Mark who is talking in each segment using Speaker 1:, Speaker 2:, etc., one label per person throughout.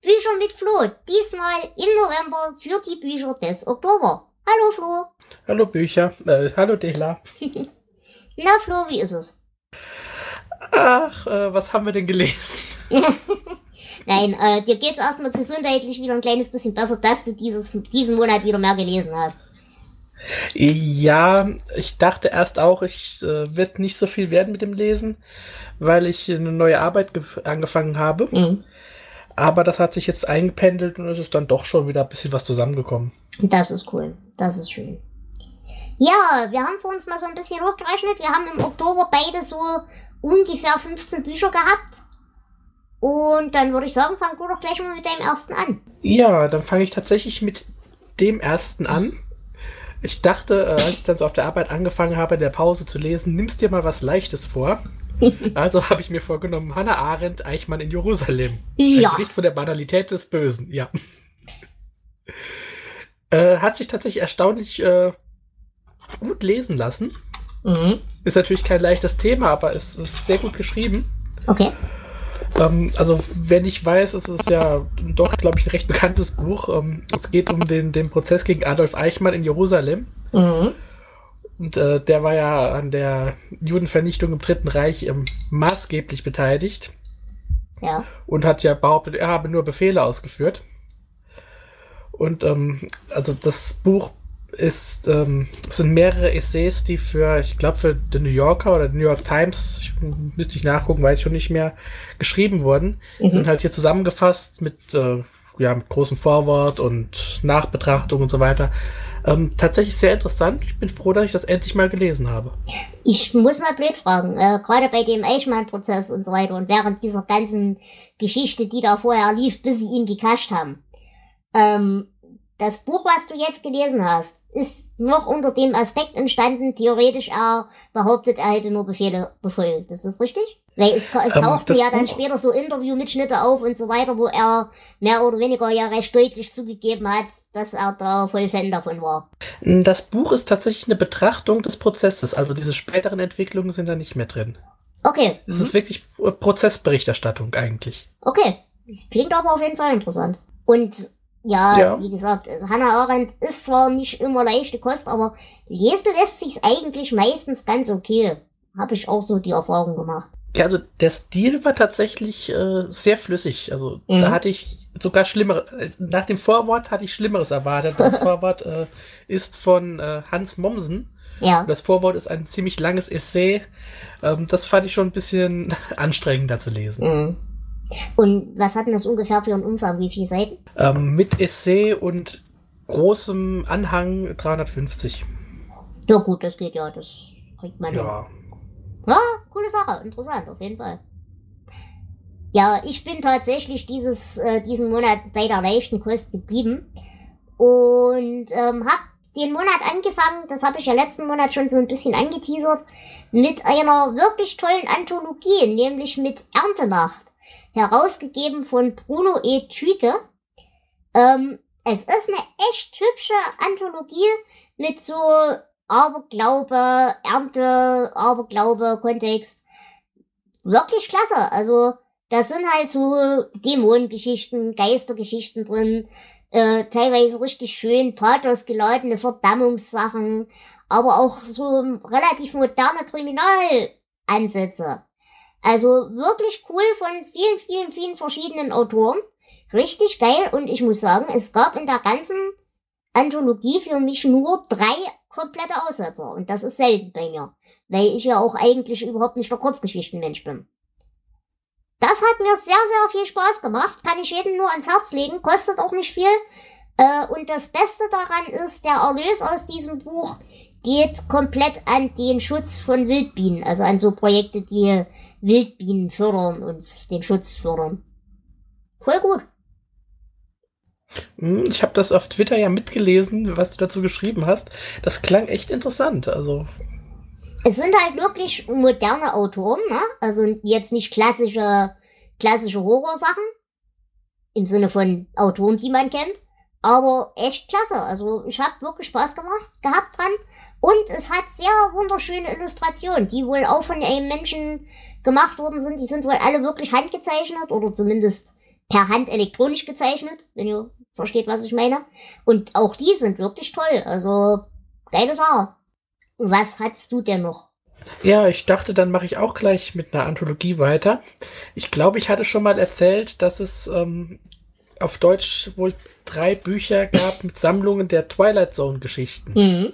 Speaker 1: Bücher mit Flo. Diesmal im November für die Bücher des Oktober. Hallo Flo.
Speaker 2: Hallo Bücher. Äh, hallo Dela.
Speaker 1: Na Flo, wie ist es?
Speaker 2: Ach, äh, was haben wir denn gelesen?
Speaker 1: Nein, äh, dir geht's erstmal gesundheitlich wieder ein kleines bisschen besser, dass du dieses, diesen Monat wieder mehr gelesen hast.
Speaker 2: Ja, ich dachte erst auch, ich äh, wird nicht so viel werden mit dem Lesen, weil ich eine neue Arbeit angefangen habe.
Speaker 1: Mhm.
Speaker 2: Aber das hat sich jetzt eingependelt und es ist dann doch schon wieder ein bisschen was zusammengekommen.
Speaker 1: Das ist cool. Das ist schön. Ja, wir haben vor uns mal so ein bisschen hochgerechnet. Wir haben im Oktober beide so ungefähr 15 Bücher gehabt. Und dann würde ich sagen, fang du doch gleich mal mit deinem ersten an.
Speaker 2: Ja, dann fange ich tatsächlich mit dem ersten an. Ich dachte, äh, als ich dann so auf der Arbeit angefangen habe, in der Pause zu lesen, nimmst dir mal was Leichtes vor. Also habe ich mir vorgenommen, Hannah Arendt, Eichmann in Jerusalem.
Speaker 1: Ja.
Speaker 2: Ein Bericht von der Banalität des Bösen, ja. Äh, hat sich tatsächlich erstaunlich äh, gut lesen lassen.
Speaker 1: Mhm.
Speaker 2: Ist natürlich kein leichtes Thema, aber es ist sehr gut geschrieben.
Speaker 1: Okay.
Speaker 2: Ähm, also, wenn ich weiß, es ist ja doch, glaube ich, ein recht bekanntes Buch. Ähm, es geht um den, den Prozess gegen Adolf Eichmann in Jerusalem.
Speaker 1: Mhm.
Speaker 2: Und äh, der war ja an der Judenvernichtung im Dritten Reich ähm, maßgeblich beteiligt
Speaker 1: Ja.
Speaker 2: und hat ja behauptet, er habe nur Befehle ausgeführt. Und ähm, also das Buch ist, ähm, sind mehrere Essays, die für, ich glaube, für The New Yorker oder The New York Times, ich, müsste ich nachgucken, weiß ich schon nicht mehr, geschrieben wurden.
Speaker 1: Mhm.
Speaker 2: Sind halt hier zusammengefasst mit, äh, ja, mit großem Vorwort und Nachbetrachtung und so weiter. Ähm, tatsächlich sehr interessant. Ich bin froh, dass ich das endlich mal gelesen habe.
Speaker 1: Ich muss mal blöd fragen, äh, gerade bei dem Eichmann-Prozess und so weiter und während dieser ganzen Geschichte, die da vorher lief, bis sie ihn gekascht haben. Ähm, das Buch, was du jetzt gelesen hast, ist noch unter dem Aspekt entstanden, theoretisch er behauptet, er hätte nur Befehle befolgt. Ist das richtig? Weil es, es
Speaker 2: Ähm,
Speaker 1: tauchten
Speaker 2: das
Speaker 1: ja dann
Speaker 2: Buch-
Speaker 1: später so Interviewmitschnitte auf und so weiter, wo er mehr oder weniger ja recht deutlich zugegeben hat, dass er da voll Fan davon war.
Speaker 2: Das Buch ist tatsächlich eine Betrachtung des Prozesses. Also diese späteren Entwicklungen sind da nicht mehr drin.
Speaker 1: Okay.
Speaker 2: Es
Speaker 1: Mhm.
Speaker 2: ist wirklich Prozessberichterstattung eigentlich.
Speaker 1: Okay, klingt aber auf jeden Fall interessant. Und ja,
Speaker 2: Ja.
Speaker 1: wie gesagt, Hannah Arendt ist zwar nicht immer leichte Kost, aber lesen lässt sich's eigentlich meistens ganz okay. Habe ich auch so die Erfahrung gemacht.
Speaker 2: Ja, also der Stil war tatsächlich äh, sehr flüssig. Also
Speaker 1: Mhm.
Speaker 2: da hatte ich sogar schlimmere. äh, Nach dem Vorwort hatte ich Schlimmeres erwartet. Das Vorwort äh, ist von äh, Hans Mommsen.
Speaker 1: Ja,
Speaker 2: Das Vorwort ist ein ziemlich langes Essay. Ähm, das fand ich schon ein bisschen anstrengender zu lesen.
Speaker 1: mhm. Und was hat denn das ungefähr für einen Umfang? Wie viele Seiten?
Speaker 2: Ähm, mit Essay und großem Anhang 350.
Speaker 1: Ja gut, das geht ja, das kriegt man hin.
Speaker 2: Ja.
Speaker 1: Ja, coole Sache, interessant, auf jeden Fall. Ja, ich bin tatsächlich dieses, äh, diesen Monat bei der leichten Kost geblieben und ähm, hab den Monat angefangen, das habe ich ja letzten Monat schon so ein bisschen angeteasert, mit einer wirklich tollen Anthologie, nämlich mit Erntenacht, herausgegeben von Bruno E. Tüke. Ähm, es ist eine echt hübsche Anthologie mit so Aberglaube, Ernte, Aberglaube, Kontext. Wirklich klasse. Also, da sind halt so Dämonengeschichten, Geistergeschichten drin, äh, teilweise richtig schön pathos geladene Verdammungssachen, aber auch so relativ moderne Kriminalansätze. Also wirklich cool von vielen, vielen, vielen verschiedenen Autoren. Richtig geil und ich muss sagen, es gab in der ganzen Anthologie für mich nur drei komplette Aussetzer und das ist selten bei mir, weil ich ja auch eigentlich überhaupt nicht der Kurzgeschichtenmensch bin. Das hat mir sehr, sehr viel Spaß gemacht, kann ich jedem nur ans Herz legen, kostet auch nicht viel. Äh, und das Beste daran ist, der Erlös aus diesem Buch geht komplett an den Schutz von Wildbienen, also an so Projekte, die Wildbienen fördern und den Schutz fördern. Voll gut.
Speaker 2: Hm, ich habe das auf Twitter ja mitgelesen, was du dazu geschrieben hast. Das klang echt interessant. Also
Speaker 1: es sind halt wirklich moderne Autoren, ne? Also jetzt nicht klassische, klassische Horrorsachen. Im Sinne von Autoren, die man kennt. Aber echt klasse. Also ich habe wirklich Spaß gemacht, gehabt dran. Und es hat sehr wunderschöne Illustrationen, die wohl auch von einem Menschen gemacht worden sind. Die sind wohl alle wirklich handgezeichnet oder zumindest per Hand elektronisch gezeichnet, wenn ihr versteht, was ich meine. Und auch die sind wirklich toll. Also geile Sache. Was hast du denn noch?
Speaker 2: Ja, ich dachte, dann mache ich auch gleich mit einer Anthologie weiter. Ich glaube, ich hatte schon mal erzählt, dass es ähm, auf Deutsch wohl drei Bücher gab mit Sammlungen der Twilight Zone Geschichten. Mhm.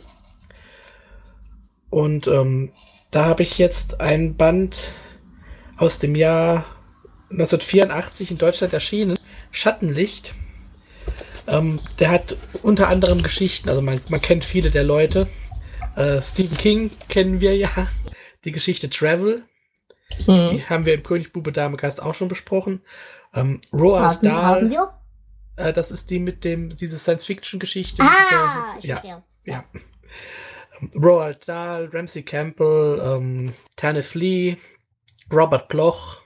Speaker 2: Und ähm, da habe ich jetzt ein Band aus dem Jahr 1984 in Deutschland erschienen, Schattenlicht. Ähm, der hat unter anderem Geschichten, also man, man kennt viele der Leute. Äh, Stephen King kennen wir ja. Die Geschichte Travel. Mhm. Die haben wir im König Bube Dame Geist auch schon besprochen. Ähm, Roald haben, Dahl. Haben? Äh, das ist die mit dem, diese Science-Fiction-Geschichte.
Speaker 1: Ah,
Speaker 2: diese, ja, ja. ja. Ähm, Roald Dahl, Ramsey Campbell, ähm, Tanne Flea, Robert Bloch,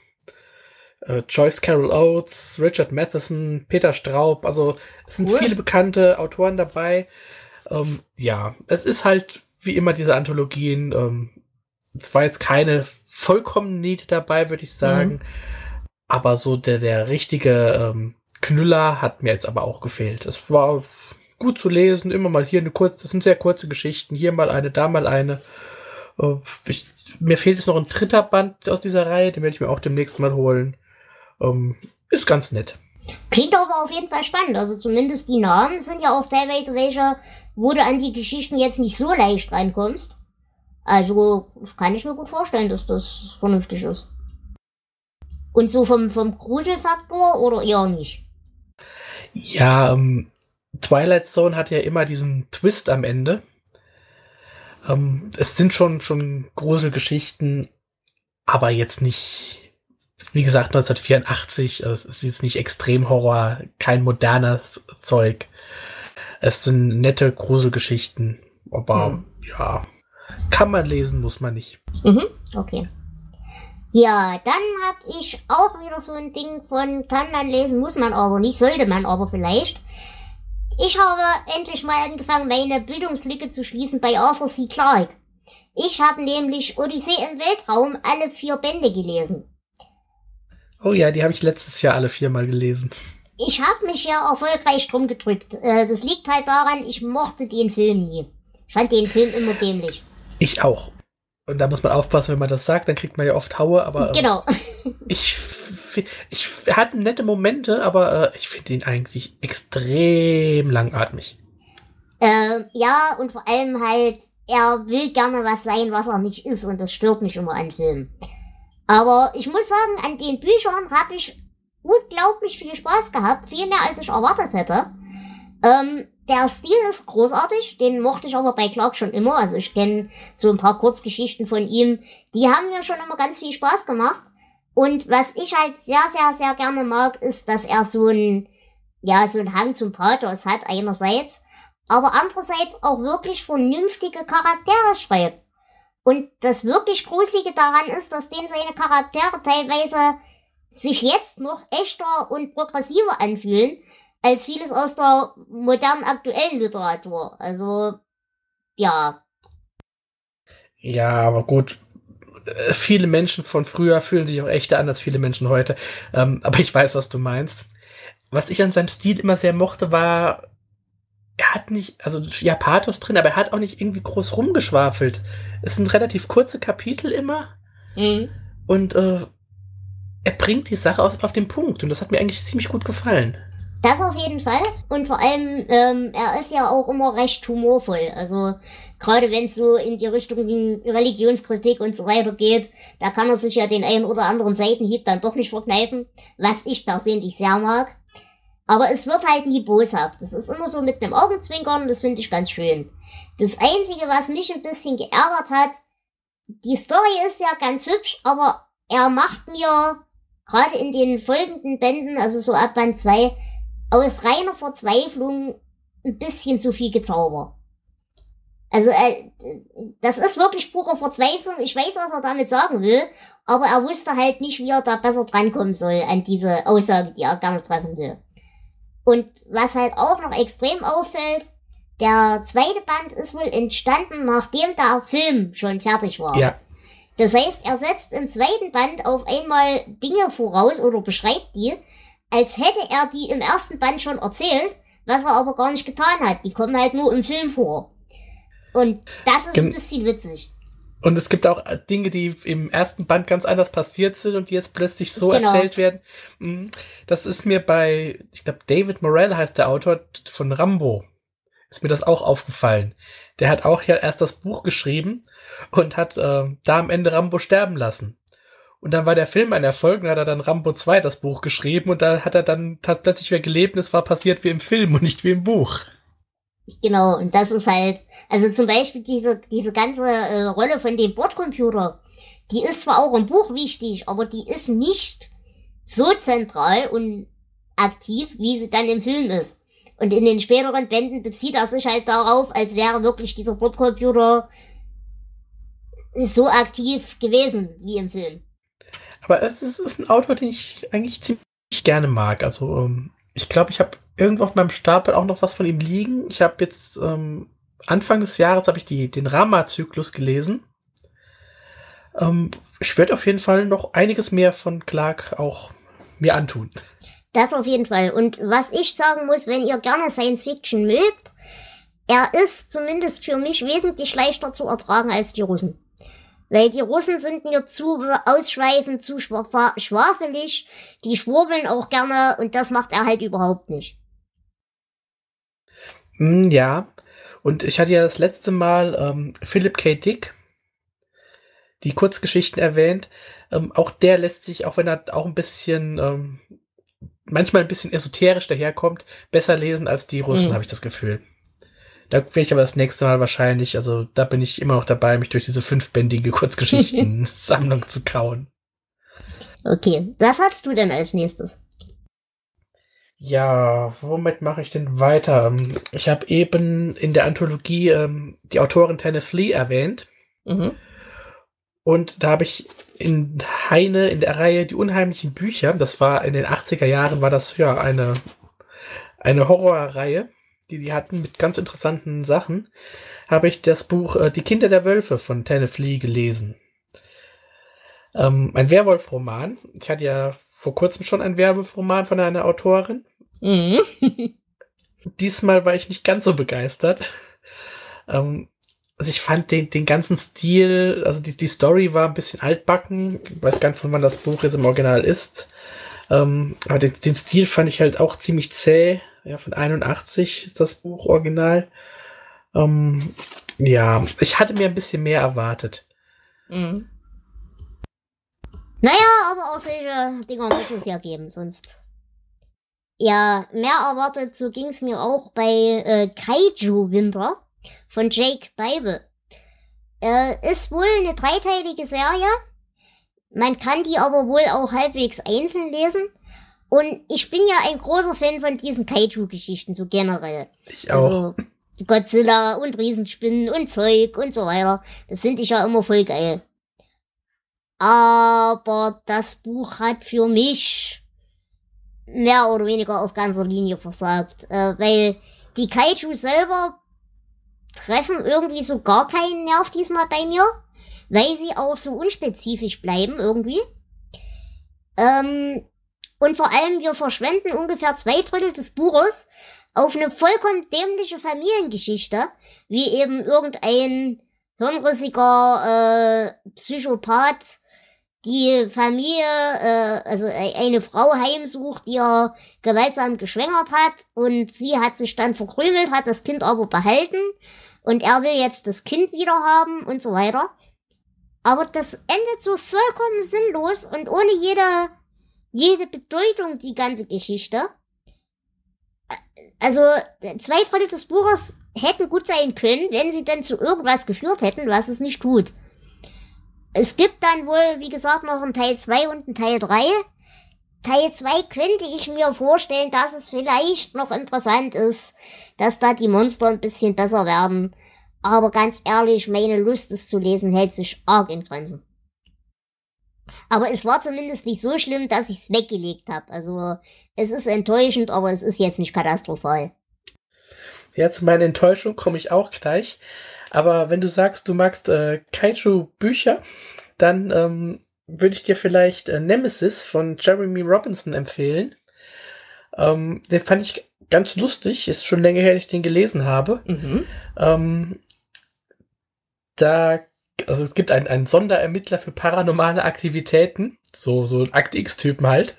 Speaker 2: äh, Joyce Carol Oates, Richard Matheson, Peter Straub. Also es sind cool. viele bekannte Autoren dabei. Ähm, ja, es ist halt wie immer diese Anthologien. Ähm, es war jetzt keine vollkommen Niete dabei, würde ich sagen. Mhm. Aber so der, der richtige ähm, Knüller hat mir jetzt aber auch gefehlt. Es war gut zu lesen, immer mal hier eine kurze, das sind sehr kurze Geschichten, hier mal eine, da mal eine. Äh, ich, mir fehlt jetzt noch ein dritter Band aus dieser Reihe, den werde ich mir auch demnächst mal holen. Ähm, ist ganz nett.
Speaker 1: Klingt aber auf jeden Fall spannend. Also zumindest die Namen sind ja auch teilweise welche, wo du an die Geschichten jetzt nicht so leicht reinkommst. Also kann ich mir gut vorstellen, dass das vernünftig ist. Und so vom, vom Gruselfaktor oder eher nicht?
Speaker 2: Ja, ähm, Twilight Zone hat ja immer diesen Twist am Ende. Ähm, es sind schon, schon Gruselgeschichten, aber jetzt nicht wie gesagt, 1984, es ist jetzt nicht Extremhorror, kein modernes Zeug. Es sind nette Gruselgeschichten, aber hm. ja, kann man lesen, muss man nicht.
Speaker 1: Mhm, okay. Ja, dann habe ich auch wieder so ein Ding von kann man lesen, muss man aber nicht, sollte man aber vielleicht. Ich habe endlich mal angefangen, meine Bildungslücke zu schließen bei Arthur C. Clarke. Ich habe nämlich Odyssee im Weltraum alle vier Bände gelesen.
Speaker 2: Oh ja, die habe ich letztes Jahr alle viermal gelesen.
Speaker 1: Ich habe mich ja erfolgreich drum gedrückt. Äh, das liegt halt daran, ich mochte den Film nie. Ich fand den Film immer dämlich.
Speaker 2: Ich auch. Und da muss man aufpassen, wenn man das sagt, dann kriegt man ja oft Haue, aber.
Speaker 1: Ähm, genau.
Speaker 2: ich, ich hatte nette Momente, aber äh, ich finde ihn eigentlich extrem langatmig.
Speaker 1: Äh, ja, und vor allem halt, er will gerne was sein, was er nicht ist, und das stört mich immer an Filmen. Aber ich muss sagen, an den Büchern habe ich unglaublich viel Spaß gehabt, viel mehr als ich erwartet hätte. Ähm, der Stil ist großartig, den mochte ich aber bei Clark schon immer. Also ich kenne so ein paar Kurzgeschichten von ihm, die haben mir schon immer ganz viel Spaß gemacht. Und was ich halt sehr, sehr, sehr gerne mag, ist, dass er so ein, ja, so ein Hang zum Pathos hat einerseits, aber andererseits auch wirklich vernünftige Charaktere schreibt. Und das wirklich Gruselige daran ist, dass denen seine Charaktere teilweise sich jetzt noch echter und progressiver anfühlen, als vieles aus der modernen aktuellen Literatur. Also, ja.
Speaker 2: Ja, aber gut. Äh, viele Menschen von früher fühlen sich auch echter an als viele Menschen heute. Ähm, aber ich weiß, was du meinst. Was ich an seinem Stil immer sehr mochte, war er hat nicht, also ja, Pathos drin, aber er hat auch nicht irgendwie groß rumgeschwafelt. Es sind relativ kurze Kapitel immer. Mhm. Und äh, er bringt die Sache aus, auf den Punkt. Und das hat mir eigentlich ziemlich gut gefallen.
Speaker 1: Das auf jeden Fall. Und vor allem, ähm, er ist ja auch immer recht humorvoll. Also gerade wenn es so in die Richtung Religionskritik und so weiter geht, da kann er sich ja den einen oder anderen Seitenhieb dann doch nicht verkneifen, was ich persönlich sehr mag. Aber es wird halt nie boshaft. Es ist immer so mit einem Augenzwinkern, das finde ich ganz schön. Das Einzige, was mich ein bisschen geärgert hat, die Story ist ja ganz hübsch, aber er macht mir gerade in den folgenden Bänden, also so ab Band 2, aus reiner Verzweiflung ein bisschen zu viel Gezauber. Also, äh, das ist wirklich pure Verzweiflung. Ich weiß, was er damit sagen will, aber er wusste halt nicht, wie er da besser drankommen soll an diese Aussage, die er gerne treffen will. Und was halt auch noch extrem auffällt, der zweite Band ist wohl entstanden, nachdem der Film schon fertig war.
Speaker 2: Ja.
Speaker 1: Das heißt, er setzt im zweiten Band auf einmal Dinge voraus oder beschreibt die, als hätte er die im ersten Band schon erzählt, was er aber gar nicht getan hat. Die kommen halt nur im Film vor. Und das ist ein bisschen witzig.
Speaker 2: Und es gibt auch Dinge, die im ersten Band ganz anders passiert sind und die jetzt plötzlich so genau. erzählt werden. Mhm. Das ist mir bei, ich glaube, David Morell heißt der Autor von Rambo. Ist mir das auch aufgefallen. Der hat auch ja erst das Buch geschrieben und hat äh, da am Ende Rambo sterben lassen. Und dann war der Film ein Erfolg und hat er dann Rambo 2 das Buch geschrieben und da hat er dann plötzlich wieder gelebt und es war passiert wie im Film und nicht wie im Buch.
Speaker 1: Genau, und das ist halt, also zum Beispiel diese, diese ganze äh, Rolle von dem Bordcomputer, die ist zwar auch im Buch wichtig, aber die ist nicht so zentral und aktiv, wie sie dann im Film ist. Und in den späteren Bänden bezieht er sich halt darauf, als wäre wirklich dieser Bordcomputer so aktiv gewesen wie im Film.
Speaker 2: Aber es ist, ist ein Autor, den ich eigentlich ziemlich gerne mag. Also ähm, ich glaube, ich habe irgendwo auf meinem Stapel auch noch was von ihm liegen. Ich habe jetzt ähm, Anfang des Jahres habe ich die, den Rama-Zyklus gelesen. Ähm, ich werde auf jeden Fall noch einiges mehr von Clark auch mir antun.
Speaker 1: Das auf jeden Fall. Und was ich sagen muss, wenn ihr gerne Science Fiction mögt, er ist zumindest für mich wesentlich leichter zu ertragen als die Russen. Weil die Russen sind mir zu ausschweifend, zu schwafelig, die schwurbeln auch gerne und das macht er halt überhaupt nicht.
Speaker 2: Hm, ja, und ich hatte ja das letzte Mal ähm, Philip K. Dick, die Kurzgeschichten erwähnt. Ähm, auch der lässt sich, auch wenn er auch ein bisschen, ähm, manchmal ein bisschen esoterisch daherkommt, besser lesen als die Russen, mhm. habe ich das Gefühl. Da werde ich aber das nächste Mal wahrscheinlich, also da bin ich immer noch dabei, mich durch diese fünfbändige Kurzgeschichten-Sammlung zu kauen.
Speaker 1: Okay, was hast du denn als nächstes?
Speaker 2: Ja, womit mache ich denn weiter? Ich habe eben in der Anthologie ähm, die Autorin Tanne Flea erwähnt. Mhm. Und da habe ich in Heine in der Reihe Die unheimlichen Bücher, das war in den 80er Jahren, war das ja eine, eine Horrorreihe die die hatten mit ganz interessanten Sachen, habe ich das Buch äh, Die Kinder der Wölfe von Tanne Lee gelesen. Ähm, ein Werwolf-Roman. Ich hatte ja vor kurzem schon einen Werwolf-Roman von einer Autorin. Mhm. Diesmal war ich nicht ganz so begeistert. Ähm, also ich fand den, den ganzen Stil, also die, die Story war ein bisschen altbacken. Ich weiß gar nicht, von wann das Buch jetzt im Original ist. Ähm, aber den, den Stil fand ich halt auch ziemlich zäh ja, von 81 ist das Buch original. Ähm, ja, ich hatte mir ein bisschen mehr erwartet. Mhm.
Speaker 1: Naja, aber auch solche Dinger muss es ja geben, sonst. Ja, mehr erwartet, so ging es mir auch bei äh, Kaiju Winter von Jake Bible. Äh, ist wohl eine dreiteilige Serie. Man kann die aber wohl auch halbwegs einzeln lesen. Und ich bin ja ein großer Fan von diesen Kaiju-Geschichten, so generell.
Speaker 2: Ich auch. Also
Speaker 1: Godzilla und Riesenspinnen und Zeug und so weiter. Das finde ich ja immer voll geil. Aber das Buch hat für mich mehr oder weniger auf ganzer Linie versagt. Äh, weil die Kaiju selber treffen irgendwie so gar keinen Nerv diesmal bei mir. Weil sie auch so unspezifisch bleiben irgendwie. Ähm, und vor allem, wir verschwenden ungefähr zwei Drittel des Buches auf eine vollkommen dämliche Familiengeschichte, wie eben irgendein hirnrissiger äh, Psychopath die Familie, äh, also eine Frau heimsucht, die er gewaltsam geschwängert hat und sie hat sich dann verkrümelt, hat das Kind aber behalten und er will jetzt das Kind wieder haben und so weiter. Aber das endet so vollkommen sinnlos und ohne jede jede Bedeutung, die ganze Geschichte. Also, zwei Drittel des Buches hätten gut sein können, wenn sie dann zu irgendwas geführt hätten, was es nicht tut. Es gibt dann wohl, wie gesagt, noch einen Teil 2 und einen Teil 3. Teil 2 könnte ich mir vorstellen, dass es vielleicht noch interessant ist, dass da die Monster ein bisschen besser werden. Aber ganz ehrlich, meine Lust, es zu lesen, hält sich arg in Grenzen. Aber es war zumindest nicht so schlimm, dass ich es weggelegt habe. Also es ist enttäuschend, aber es ist jetzt nicht katastrophal.
Speaker 2: Ja, zu meiner Enttäuschung komme ich auch gleich. Aber wenn du sagst, du magst äh, Kaiju-Bücher, dann ähm, würde ich dir vielleicht äh, Nemesis von Jeremy Robinson empfehlen. Ähm, den fand ich ganz lustig. Ist schon länger her, dass ich den gelesen habe. Mhm. Ähm, da, also es gibt einen, einen Sonderermittler für paranormale Aktivitäten. So, so ein Akt X-Typen halt.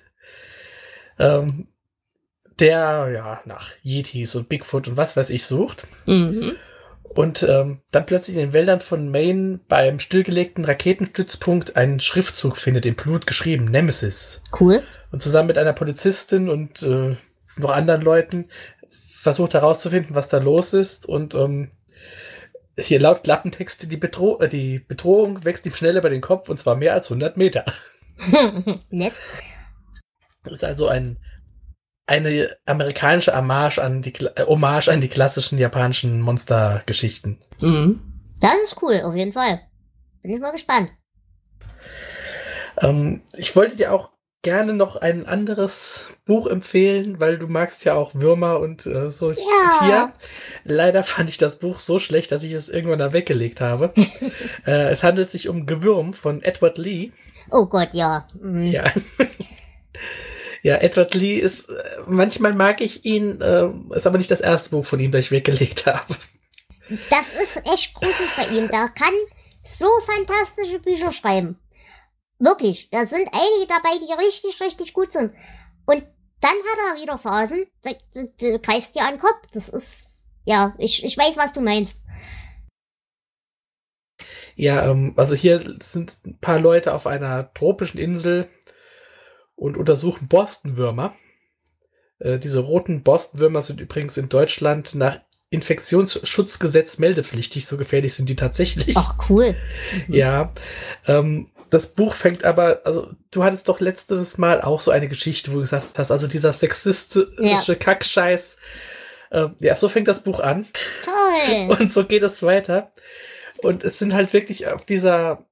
Speaker 2: Ähm, der ja nach Yetis und Bigfoot und was weiß ich sucht. Mhm. Und ähm, dann plötzlich in den Wäldern von Maine beim stillgelegten Raketenstützpunkt einen Schriftzug findet, in Blut geschrieben, Nemesis.
Speaker 1: Cool.
Speaker 2: Und zusammen mit einer Polizistin und äh, noch anderen Leuten versucht herauszufinden, was da los ist. Und ähm, hier laut Klappentexte, die, Bedro äh, die Bedrohung wächst ihm schnell über den Kopf und zwar mehr als 100 Meter. Nett. Das ist also ein eine amerikanische Hommage an die, äh, Hommage an die klassischen japanischen Monstergeschichten.
Speaker 1: Mhm. Das ist cool, auf jeden Fall. Bin ich mal gespannt.
Speaker 2: Ähm, ich wollte dir auch gerne noch ein anderes Buch empfehlen, weil du magst ja auch Würmer und äh, so ja. Tier. Leider fand ich das Buch so schlecht, dass ich es irgendwann da weggelegt habe. äh, es handelt sich um Gewürm von Edward Lee.
Speaker 1: Oh Gott, ja.
Speaker 2: Mhm. Ja. Ja, Edward Lee ist, äh, manchmal mag ich ihn, äh, ist aber nicht das erste Buch von ihm, das ich weggelegt habe.
Speaker 1: Das ist echt gruselig bei ihm. Der kann so fantastische Bücher schreiben. Wirklich. Da sind einige dabei, die richtig, richtig gut sind. Und dann hat er wieder Phasen, da, da, da greifst dir an den Kopf. Das ist, ja, ich, ich weiß, was du meinst.
Speaker 2: Ja, ähm, also hier sind ein paar Leute auf einer tropischen Insel, und untersuchen Borstenwürmer. Äh, diese roten Borstenwürmer sind übrigens in Deutschland nach Infektionsschutzgesetz meldepflichtig, so gefährlich sind die tatsächlich.
Speaker 1: Ach, cool.
Speaker 2: Mhm. Ja. Ähm, das Buch fängt aber, also du hattest doch letztes Mal auch so eine Geschichte, wo du gesagt hast, also dieser sexistische ja. Kackscheiß. Äh, ja, so fängt das Buch an.
Speaker 1: Toll.
Speaker 2: Und so geht es weiter. Und es sind halt wirklich auf dieser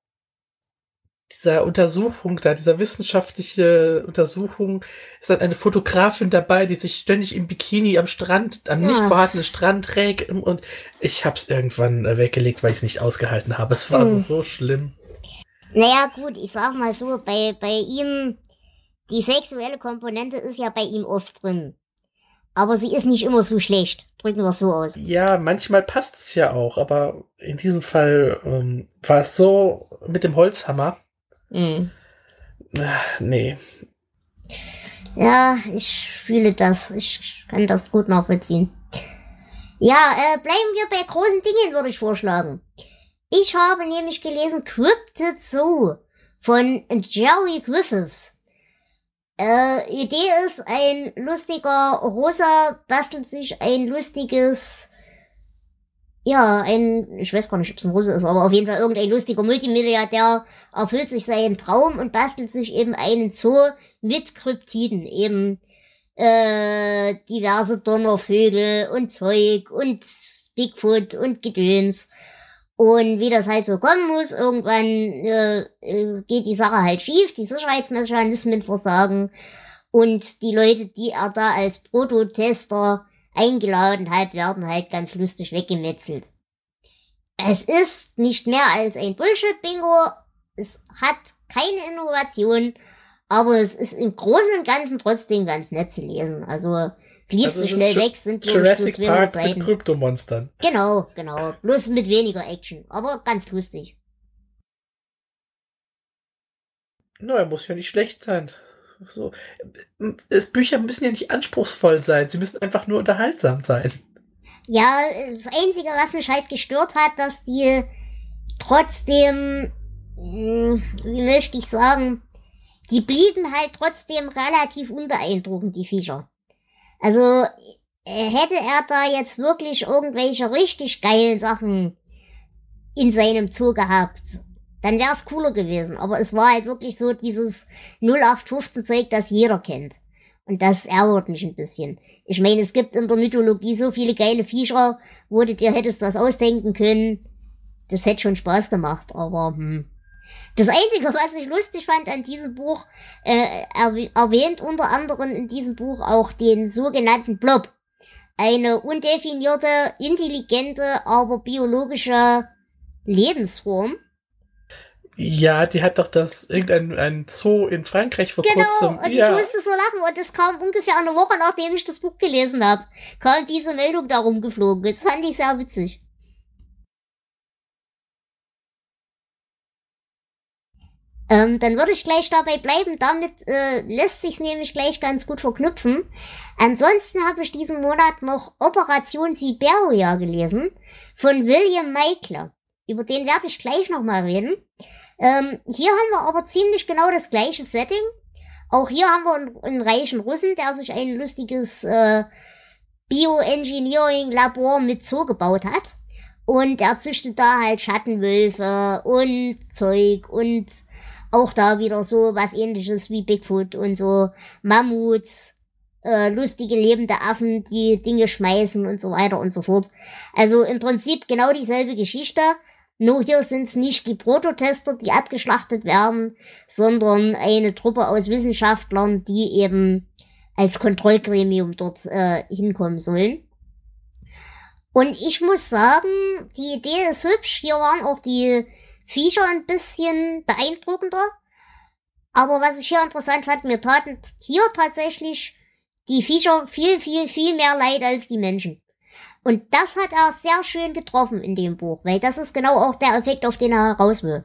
Speaker 2: dieser Untersuchung da, dieser wissenschaftliche Untersuchung, ist dann eine Fotografin dabei, die sich ständig im Bikini am Strand, am ja. nicht vorhandenen Strand trägt und ich hab's irgendwann äh, weggelegt, weil ich es nicht ausgehalten habe. Es war hm. so schlimm.
Speaker 1: Naja, gut, ich sag mal so, bei, bei ihm, die sexuelle Komponente ist ja bei ihm oft drin. Aber sie ist nicht immer so schlecht. Drücken wir es so aus.
Speaker 2: Ja, manchmal passt es ja auch, aber in diesem Fall ähm, war es so mit dem Holzhammer. Mhm. Ach, nee.
Speaker 1: Ja, ich fühle das. Ich kann das gut nachvollziehen. Ja, äh, bleiben wir bei großen Dingen, würde ich vorschlagen. Ich habe nämlich gelesen Cryptid Zoo von Jerry Griffiths. Äh, Idee ist, ein lustiger Rosa bastelt sich ein lustiges ja, ein, ich weiß gar nicht, ob es ein Russe ist, aber auf jeden Fall irgendein lustiger Multimilliardär erfüllt sich seinen Traum und bastelt sich eben einen Zoo mit Kryptiden, eben äh, diverse Donnervögel und Zeug und Bigfoot und Gedöns. Und wie das halt so kommen muss, irgendwann äh, äh geht die Sache halt schief, die Sicherheitsmechanismen versagen und die Leute, die er da als Prototester eingeladen hat, werden halt ganz lustig weggemetzelt. Es ist nicht mehr als ein Bullshit-Bingo. Es hat keine Innovation, aber es ist im Großen und Ganzen trotzdem ganz nett zu lesen. Also liest also schnell weg, sind
Speaker 2: Jurassic so 200 Park Seiten. mit Kryptomonstern.
Speaker 1: Genau, genau. Bloß mit weniger Action, aber ganz lustig.
Speaker 2: Na, er muss ja nicht schlecht sein. So. Es, Bücher müssen ja nicht anspruchsvoll sein, sie müssen einfach nur unterhaltsam sein.
Speaker 1: Ja, das Einzige, was mich halt gestört hat, dass die trotzdem, hm, wie möchte ich sagen, die blieben halt trotzdem relativ unbeeindruckend, die Viecher. Also hätte er da jetzt wirklich irgendwelche richtig geilen Sachen in seinem Zoo gehabt, Dann wäre es cooler gewesen. Aber es war halt wirklich so dieses 0815 Zeug, das jeder kennt. Und das ärgert mich ein bisschen. Ich meine, es gibt in der Mythologie so viele geile Viecher, wo du dir hättest was ausdenken können. Das hätte schon Spaß gemacht, aber hm. Das Einzige, was ich lustig fand an diesem Buch, äh, erwähnt unter anderem in diesem Buch auch den sogenannten Blob. Eine undefinierte, intelligente, aber biologische Lebensform.
Speaker 2: Ja, die hat doch das irgendein ein Zoo in Frankreich vor
Speaker 1: genau,
Speaker 2: kurzem.
Speaker 1: Genau, und
Speaker 2: ja.
Speaker 1: ich musste so lachen und es kam ungefähr eine Woche nachdem ich das Buch gelesen habe, kam diese Meldung darum geflogen. Das fand ich sehr witzig. Ähm, dann würde ich gleich dabei bleiben. Damit äh, lässt sich nämlich gleich ganz gut verknüpfen. Ansonsten habe ich diesen Monat noch Operation Siberia gelesen von William Meikler. Über den werde ich gleich nochmal reden. Ähm, hier haben wir aber ziemlich genau das gleiche Setting. Auch hier haben wir einen, einen reichen Russen, der sich ein lustiges äh, Bioengineering-Labor mit Zoo gebaut hat. Und er züchtet da halt Schattenwölfe und Zeug und auch da wieder so was ähnliches wie Bigfoot und so Mammuts, äh, lustige lebende Affen, die Dinge schmeißen und so weiter und so fort. Also im Prinzip genau dieselbe Geschichte. Nur hier sind es nicht die Prototester, die abgeschlachtet werden, sondern eine Truppe aus Wissenschaftlern, die eben als Kontrollgremium dort äh, hinkommen sollen. Und ich muss sagen, die Idee ist hübsch. Hier waren auch die Viecher ein bisschen beeindruckender. Aber was ich hier interessant fand, mir taten hier tatsächlich die Viecher viel, viel, viel mehr leid als die Menschen. Und das hat er sehr schön getroffen in dem Buch, weil das ist genau auch der Effekt, auf den er raus will.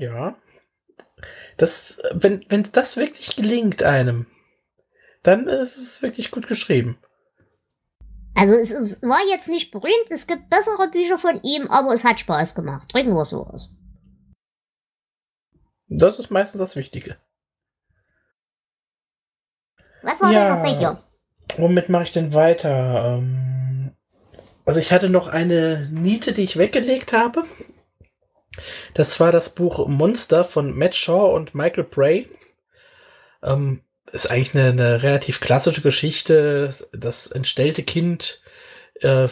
Speaker 2: Ja. Das, wenn, wenn das wirklich gelingt einem, dann ist es wirklich gut geschrieben.
Speaker 1: Also es, es, war jetzt nicht berühmt, es gibt bessere Bücher von ihm, aber es hat Spaß gemacht. Drücken wir es so aus.
Speaker 2: Das ist meistens das Wichtige.
Speaker 1: Was war ja, denn noch bei dir?
Speaker 2: Womit mache ich denn weiter? Ähm, also ich hatte noch eine Niete, die ich weggelegt habe. Das war das Buch Monster von Matt Shaw und Michael Bray. Ähm, ist eigentlich eine, eine relativ klassische Geschichte. Das entstellte Kind äh,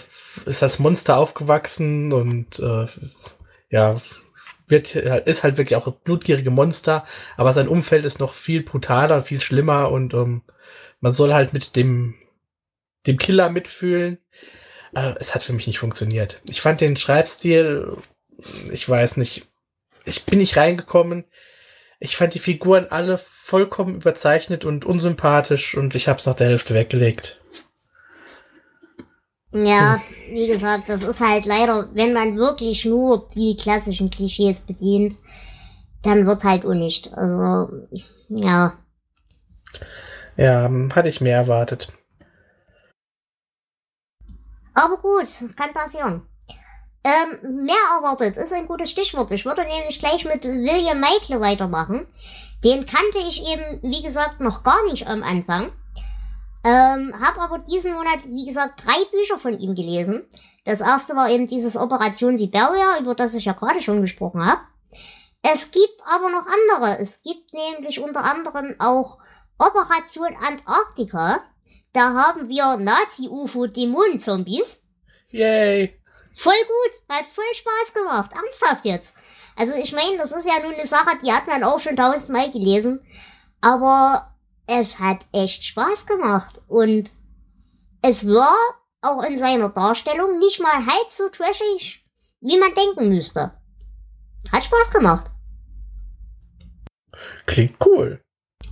Speaker 2: ist als Monster aufgewachsen und äh, ja, wird, ist halt wirklich auch ein blutgierige Monster, aber sein Umfeld ist noch viel brutaler, viel schlimmer und ähm, man soll halt mit dem, dem Killer mitfühlen. Äh, es hat für mich nicht funktioniert. Ich fand den Schreibstil, ich weiß nicht, ich bin nicht reingekommen. Ich fand die Figuren alle vollkommen überzeichnet und unsympathisch und ich hab's nach der Hälfte weggelegt.
Speaker 1: Ja, hm. wie gesagt, das ist halt leider, wenn man wirklich nur die klassischen Klischees bedient, dann wird halt unnicht. Also, ja.
Speaker 2: Ja, hatte ich mehr erwartet.
Speaker 1: Aber gut, kann passieren. Ähm, mehr erwartet ist ein gutes Stichwort. Ich würde nämlich gleich mit William Meikle weitermachen. Den kannte ich eben, wie gesagt, noch gar nicht am Anfang. Ähm, hab aber diesen Monat, wie gesagt, drei Bücher von ihm gelesen. Das erste war eben dieses Operation Siberia, über das ich ja gerade schon gesprochen habe. Es gibt aber noch andere. Es gibt nämlich unter anderem auch Operation Antarktika. Da haben wir Nazi-UFO-Dämonen-Zombies.
Speaker 2: Yay!
Speaker 1: Voll gut, hat voll Spaß gemacht. Ernsthaft jetzt. Also ich meine, das ist ja nun eine Sache, die hat man auch schon tausendmal gelesen. Aber es hat echt Spaß gemacht. Und es war auch in seiner Darstellung nicht mal halb so trashig, wie man denken müsste. Hat Spaß gemacht.
Speaker 2: Klingt cool.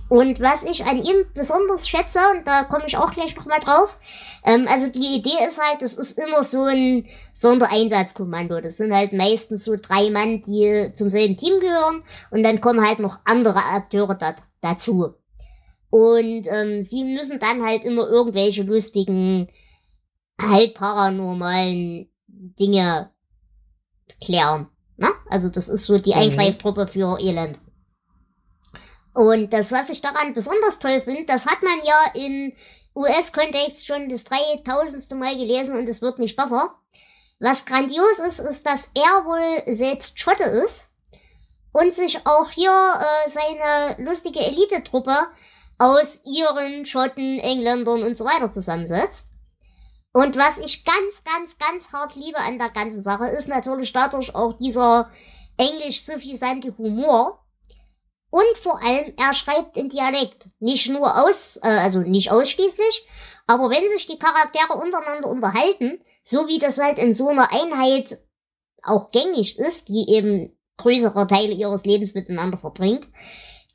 Speaker 1: Und was ich an ihm besonders schätze, und da komme ich auch gleich nochmal drauf, ähm, also die Idee ist halt, das ist immer so ein Sondereinsatzkommando. Das sind halt meistens so drei Mann, die zum selben Team gehören und dann kommen halt noch andere Akteure da, dazu. Und ähm, sie müssen dann halt immer irgendwelche lustigen, halb paranormalen Dinge klären. Ne? Also das ist so die mhm. Eingreiftruppe für Elend. Und das, was ich daran besonders toll finde, das hat man ja in US-Kontext schon das 3000. Mal gelesen und es wird nicht besser. Was grandios ist, ist, dass er wohl selbst Schotte ist und sich auch hier äh, seine lustige Elitetruppe aus Iren, Schotten, Engländern und so weiter zusammensetzt. Und was ich ganz, ganz, ganz hart liebe an der ganzen Sache, ist natürlich dadurch auch dieser englisch-suffisante Humor. Und vor allem, er schreibt in Dialekt. Nicht nur aus, äh, also nicht ausschließlich, aber wenn sich die Charaktere untereinander unterhalten, so wie das halt in so einer Einheit auch gängig ist, die eben größere Teile ihres Lebens miteinander verbringt,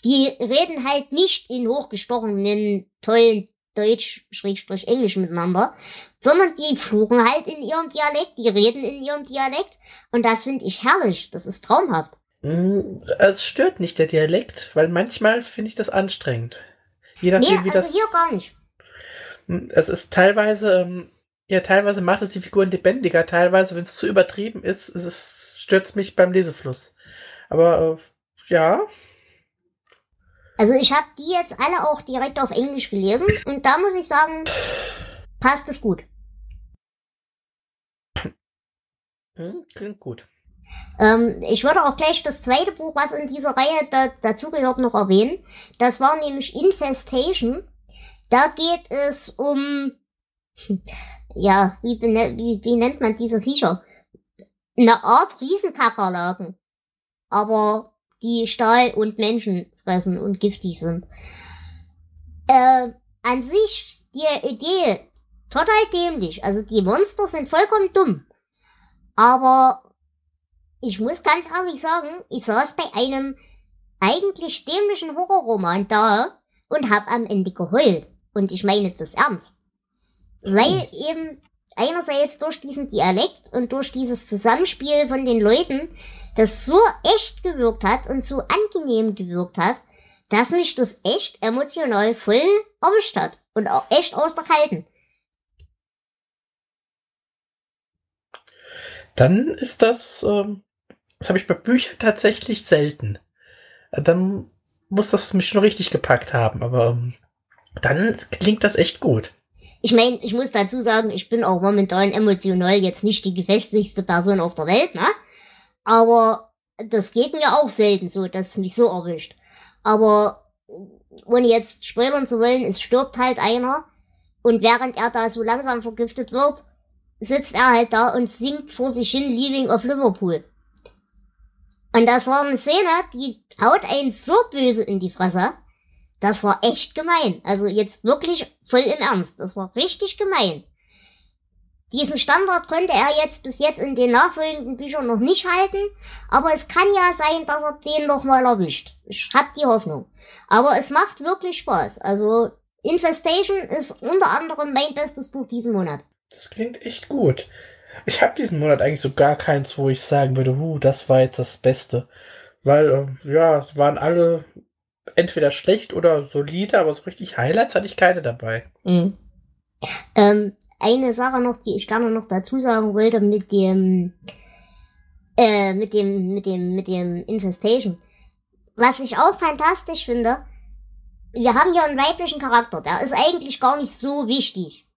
Speaker 1: die reden halt nicht in hochgestochenen, tollen Deutsch, Schrägstrich Englisch miteinander, sondern die fluchen halt in ihrem Dialekt, die reden in ihrem Dialekt und das finde ich herrlich, das ist traumhaft.
Speaker 2: Mm, Es stört nicht der Dialekt, weil manchmal finde ich das anstrengend. Je nachdem,
Speaker 1: Nee,
Speaker 2: wie
Speaker 1: also
Speaker 2: das.
Speaker 1: hier gar nicht.
Speaker 2: Mm, Es ist teilweise, ähm, ja, teilweise macht es die Figuren lebendiger, teilweise, wenn es zu übertrieben ist, es stört mich beim Lesefluss. Aber äh, ja,
Speaker 1: Also ich habe die jetzt alle auch direkt auf Englisch gelesen und da muss ich sagen, passt es gut.
Speaker 2: hm, klingt gut.
Speaker 1: Ähm, ich würde auch gleich das zweite Buch, was in dieser Reihe da, dazugehört, noch erwähnen. Das war nämlich Infestation. Da geht es um, ja, wie, wie, wie nennt man diese Viecher? Eine Art Riesenkakerlaken. Aber die Stahl und Menschen fressen und giftig sind. Äh, an sich die Idee total dämlich. Also die Monster sind vollkommen dumm. Aber ich muss ganz ehrlich sagen, ich saß bei einem eigentlich dämlichen Horrorroman da und hab am Ende geheult. Und ich meine das ernst. Weil eben einerseits durch diesen Dialekt und durch dieses Zusammenspiel von den Leuten das so echt gewirkt hat und so angenehm gewirkt hat, dass mich das echt emotional voll erwischt hat. Und auch echt aus der Kalten.
Speaker 2: Dann ist das, ähm, das habe ich bei Büchern tatsächlich selten. Äh, Dann muss das mich schon richtig gepackt haben, aber ähm, dann klingt das echt gut.
Speaker 1: Ich meine, ich muss dazu sagen, ich bin auch momentan emotional jetzt nicht die gefestigste Person auf der Welt, ne? Aber das geht mir auch selten so, dass es mich so erwischt. Aber ohne jetzt spoilern zu wollen, es stirbt halt einer und während er da so langsam vergiftet wird, sitzt er halt da und singt vor sich hin Leaving of Liverpool. Und das war eine Szene, die haut einen so böse in die Fresse. Das war echt gemein. Also jetzt wirklich voll im Ernst. Das war richtig gemein. Diesen Standard konnte er jetzt bis jetzt in den nachfolgenden Büchern noch nicht halten, aber es kann ja sein, dass er den noch mal erwischt. Ich hab die Hoffnung. Aber es macht wirklich Spaß. Also Infestation ist unter anderem mein bestes Buch diesen Monat.
Speaker 2: Das klingt echt gut. Ich habe diesen Monat eigentlich so gar keins, wo ich sagen würde, huh, das war jetzt das Beste. Weil, äh, ja, waren alle entweder schlecht oder solide, aber so richtig Highlights hatte ich keine dabei.
Speaker 1: Mhm. Ähm, eine Sache noch, die ich gerne noch dazu sagen wollte mit dem, äh, mit dem, mit dem, mit dem Infestation. Was ich auch fantastisch finde, wir haben hier einen weiblichen Charakter, der ist eigentlich gar nicht so wichtig.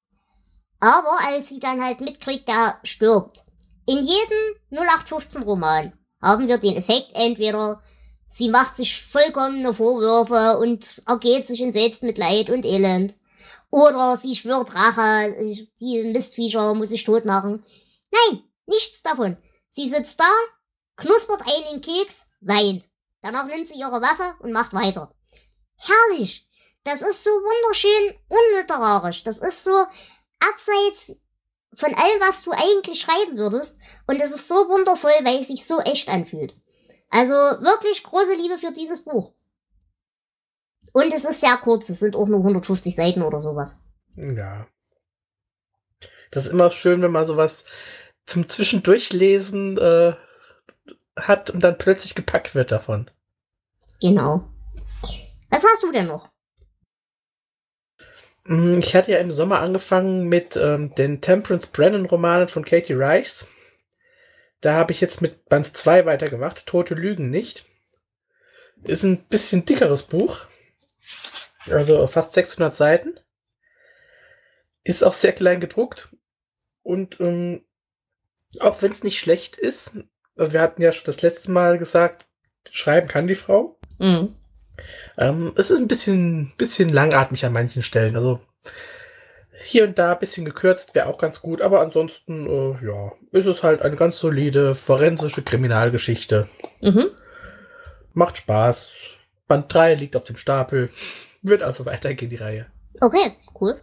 Speaker 1: Aber als sie dann halt mitkriegt, der stirbt. In jedem 0815 Roman haben wir den Effekt, entweder sie macht sich vollkommene Vorwürfe und ergeht sich in Selbstmitleid und Elend. Oder sie schwört Rache, die Mistviecher muss ich tot machen. Nein, nichts davon. Sie sitzt da, knuspert einen Keks, weint. Danach nimmt sie ihre Waffe und macht weiter. Herrlich. Das ist so wunderschön unliterarisch. Das ist so abseits von allem, was du eigentlich schreiben würdest. Und es ist so wundervoll, weil es sich so echt anfühlt. Also wirklich große Liebe für dieses Buch. Und es ist sehr kurz. Es sind auch nur 150 Seiten oder sowas.
Speaker 2: Ja. Das ist immer schön, wenn man sowas zum Zwischendurchlesen äh, hat und dann plötzlich gepackt wird davon.
Speaker 1: Genau. Was hast du denn noch?
Speaker 2: Mm, Ich hatte ja im Sommer angefangen mit ähm, den Temperance Brennan Romanen von Katie Rice. Da habe ich jetzt mit Band 2 weitergemacht. Tote Lügen nicht. Ist ein bisschen dickeres Buch. Also fast 600 Seiten. Ist auch sehr klein gedruckt. Und ähm, auch wenn es nicht schlecht ist, also wir hatten ja schon das letzte Mal gesagt, Schreiben kann die Frau.
Speaker 1: Mhm.
Speaker 2: Ähm, es ist ein bisschen, bisschen langatmig an manchen Stellen. Also hier und da ein bisschen gekürzt wäre auch ganz gut, aber ansonsten, äh, ja, ist es halt eine ganz solide forensische Kriminalgeschichte.
Speaker 1: Mhm.
Speaker 2: Macht Spaß. Band 3 liegt auf dem Stapel. Wird also weitergehen, die Reihe.
Speaker 1: Okay, cool.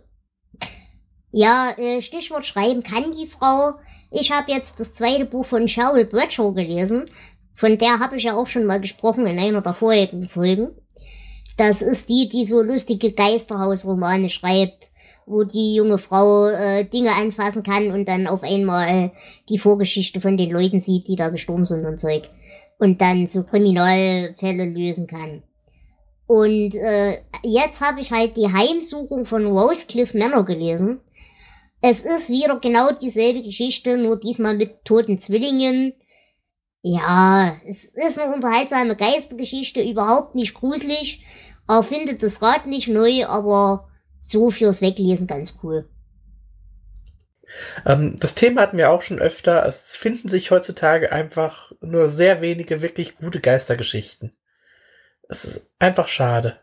Speaker 1: Ja, äh, Stichwort schreiben kann die Frau. Ich habe jetzt das zweite Buch von Cheryl Bradshaw gelesen. Von der habe ich ja auch schon mal gesprochen in einer der vorigen Folgen. Das ist die, die so lustige Geisterhausromane schreibt, wo die junge Frau äh, Dinge anfassen kann und dann auf einmal äh, die Vorgeschichte von den Leuten sieht, die da gestorben sind und Zeug. Und dann so Kriminalfälle lösen kann. Und äh, jetzt habe ich halt die Heimsuchung von Rosecliff Manor gelesen. Es ist wieder genau dieselbe Geschichte, nur diesmal mit toten Zwillingen. Ja, es ist eine unterhaltsame Geistergeschichte, überhaupt nicht gruselig. Er findet das Rad nicht neu, aber so fürs Weglesen ganz cool.
Speaker 2: Ähm, das Thema hatten wir auch schon öfter. Es finden sich heutzutage einfach nur sehr wenige wirklich gute Geistergeschichten. Es ist einfach schade.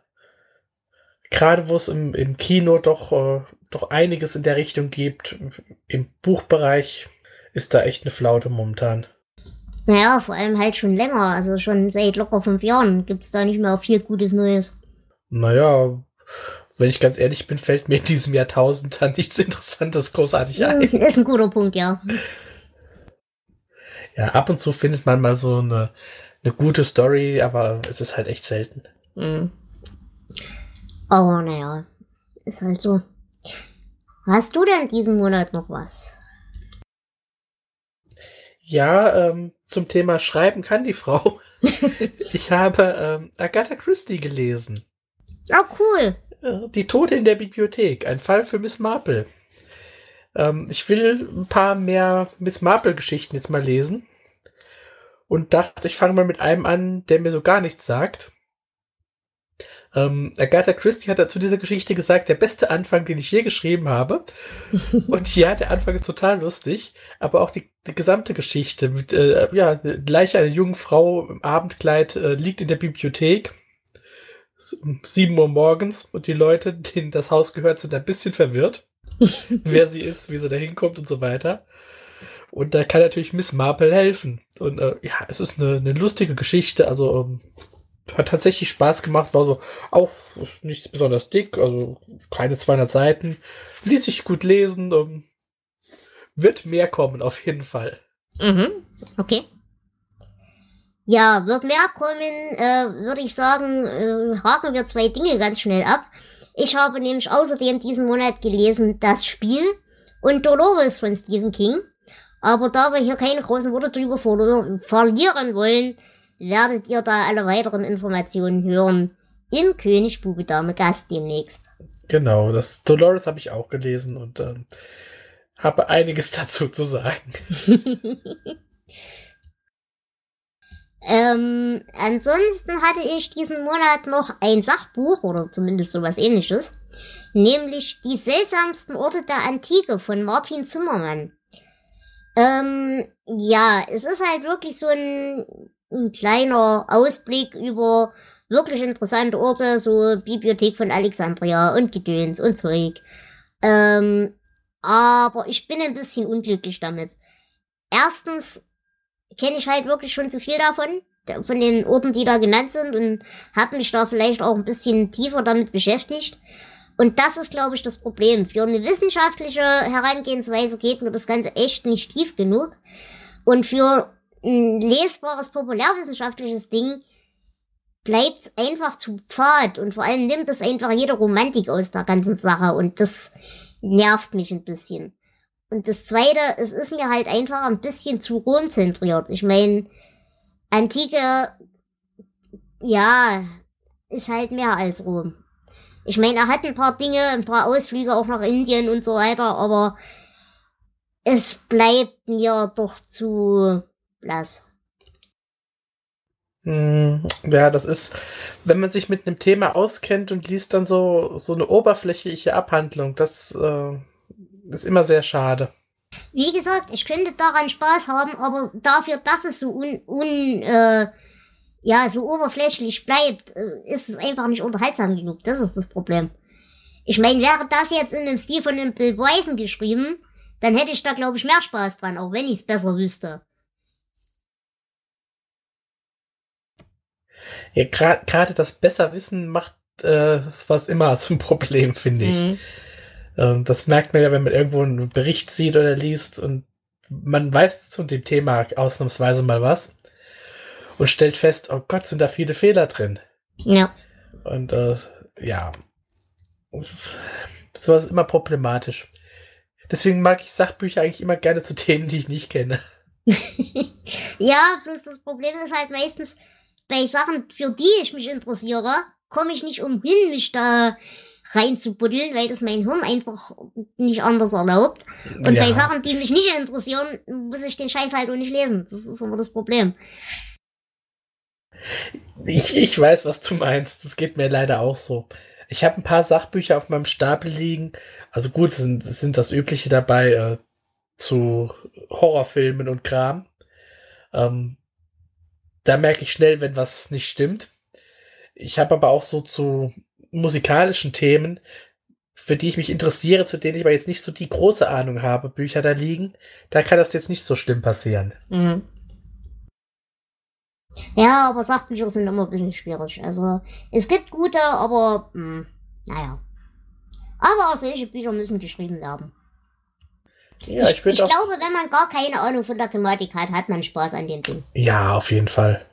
Speaker 2: Gerade wo es im, im Kino doch, äh, doch einiges in der Richtung gibt, im Buchbereich ist da echt eine Flaute momentan.
Speaker 1: Naja, vor allem halt schon länger, also schon seit locker fünf Jahren gibt's da nicht mehr viel Gutes Neues.
Speaker 2: Naja, wenn ich ganz ehrlich bin, fällt mir in diesem Jahrtausend dann nichts Interessantes großartig ein.
Speaker 1: Ist ein guter Punkt, ja.
Speaker 2: Ja, ab und zu findet man mal so eine, eine gute Story, aber es ist halt echt selten.
Speaker 1: Mhm. Aber naja, ist halt so. Hast du denn diesen Monat noch was?
Speaker 2: Ja, ähm, zum Thema Schreiben kann die Frau. ich habe ähm, Agatha Christie gelesen.
Speaker 1: Oh, cool.
Speaker 2: Die Tote in der Bibliothek, ein Fall für Miss Marple. Ähm, ich will ein paar mehr Miss Marple-Geschichten jetzt mal lesen. Und dachte, ich fange mal mit einem an, der mir so gar nichts sagt. Ähm, Agatha Christie hat dazu dieser Geschichte gesagt, der beste Anfang, den ich je geschrieben habe. Und ja, der Anfang ist total lustig, aber auch die, die gesamte Geschichte mit, äh, ja, gleich eine junge Frau im Abendkleid äh, liegt in der Bibliothek. Es ist Um 7 Uhr morgens und die Leute, denen das Haus gehört, sind ein bisschen verwirrt, wer sie ist, wie sie da hinkommt und so weiter. Und da kann natürlich Miss Marple helfen. Und äh, ja, es ist eine, eine lustige Geschichte, also ähm, hat tatsächlich Spaß gemacht, war so auch nichts besonders dick, also keine 200 Seiten, ließ sich gut lesen, ähm, wird mehr kommen auf jeden Fall.
Speaker 1: Mhm, okay. Ja, wird mehr kommen, äh, würde ich sagen, äh, haken wir zwei Dinge ganz schnell ab. Ich habe nämlich außerdem diesen Monat gelesen Das Spiel und Dolores von Stephen King. Aber da wir hier keine großen Worte drüber verlieren wollen, werdet ihr da alle weiteren Informationen hören im König Bube Dame Gast demnächst.
Speaker 2: Genau, das Dolores habe ich auch gelesen und ähm, habe einiges dazu zu sagen.
Speaker 1: Ähm, ansonsten hatte ich diesen Monat noch ein Sachbuch oder zumindest sowas ähnliches, nämlich Die seltsamsten Orte der Antike von Martin Zimmermann. Ähm, ja, es ist halt wirklich so ein, ein kleiner Ausblick über wirklich interessante Orte, so Bibliothek von Alexandria und Gedöns und Zeug. Ähm, aber ich bin ein bisschen unglücklich damit. Erstens kenne ich halt wirklich schon zu viel davon, da- von den Orten, die da genannt sind und habe mich da vielleicht auch ein bisschen tiefer damit beschäftigt. Und das ist, glaube ich, das Problem. Für eine wissenschaftliche Herangehensweise geht mir das Ganze echt nicht tief genug. Und für ein lesbares, populärwissenschaftliches Ding bleibt's einfach zu pfad. Und vor allem nimmt es einfach jede Romantik aus der ganzen Sache. Und das nervt mich ein bisschen. Und das Zweite, es ist mir halt einfach ein bisschen zu Rom-zentriert. Ich meine, Antike, ja, ist halt mehr als Rom. Ich meine, er hat ein paar Dinge, ein paar Ausflüge auch nach Indien und so weiter, aber es bleibt mir doch zu blass.
Speaker 2: Hm, Ja, das ist, wenn man sich mit einem Thema auskennt und liest dann so, so eine oberflächliche Abhandlung, das äh, ist immer sehr schade.
Speaker 1: Wie gesagt, ich könnte daran Spaß haben, aber dafür, dass es so un, un äh, ja, so oberflächlich bleibt, äh, ist es einfach nicht unterhaltsam genug. Das ist das Problem. Ich meine, wäre das jetzt in dem Stil von dem Bill Bryson geschrieben, dann hätte ich da, glaube ich, mehr Spaß dran, auch wenn ich es besser wüsste.
Speaker 2: Ja, gerade das Besserwissen macht äh, was immer zum Problem, finde ich. Mhm. Ähm, das merkt man ja, wenn man irgendwo einen Bericht sieht oder liest und man weiß zu dem Thema ausnahmsweise mal was und stellt fest, oh Gott, sind da viele Fehler drin.
Speaker 1: Ja.
Speaker 2: Und äh, ja, das sowas ist immer problematisch. Deswegen mag ich Sachbücher eigentlich immer gerne zu Themen, die ich nicht kenne.
Speaker 1: ja, bloß das Problem ist halt meistens bei Sachen, für die ich mich interessiere, komme ich nicht umhin, mich da reinzubuddeln, weil das mein Hirn einfach nicht anders erlaubt. Und ja. bei Sachen, die mich nicht interessieren, muss ich den Scheiß halt auch nicht lesen. Das ist immer das Problem.
Speaker 2: Ich, ich weiß, was du meinst. Das geht mir leider auch so. Ich habe ein paar Sachbücher auf meinem Stapel liegen. Also gut, sind, sind das Übliche dabei äh, zu Horrorfilmen und Kram. Ähm, da merke ich schnell, wenn was nicht stimmt. Ich habe aber auch so zu musikalischen Themen, für die ich mich interessiere, zu denen ich aber jetzt nicht so die große Ahnung habe, Bücher da liegen, da kann das jetzt nicht so schlimm passieren. Mhm.
Speaker 1: Ja, aber Sachbücher sind immer ein bisschen schwierig. Also, es gibt gute, aber, mh, hm, naja. Aber auch solche Bücher müssen geschrieben werden. Ja, ich, ich, ich glaube, wenn man gar keine Ahnung von der Thematik hat, hat man Spaß an dem Ding.
Speaker 2: Ja, auf jeden Fall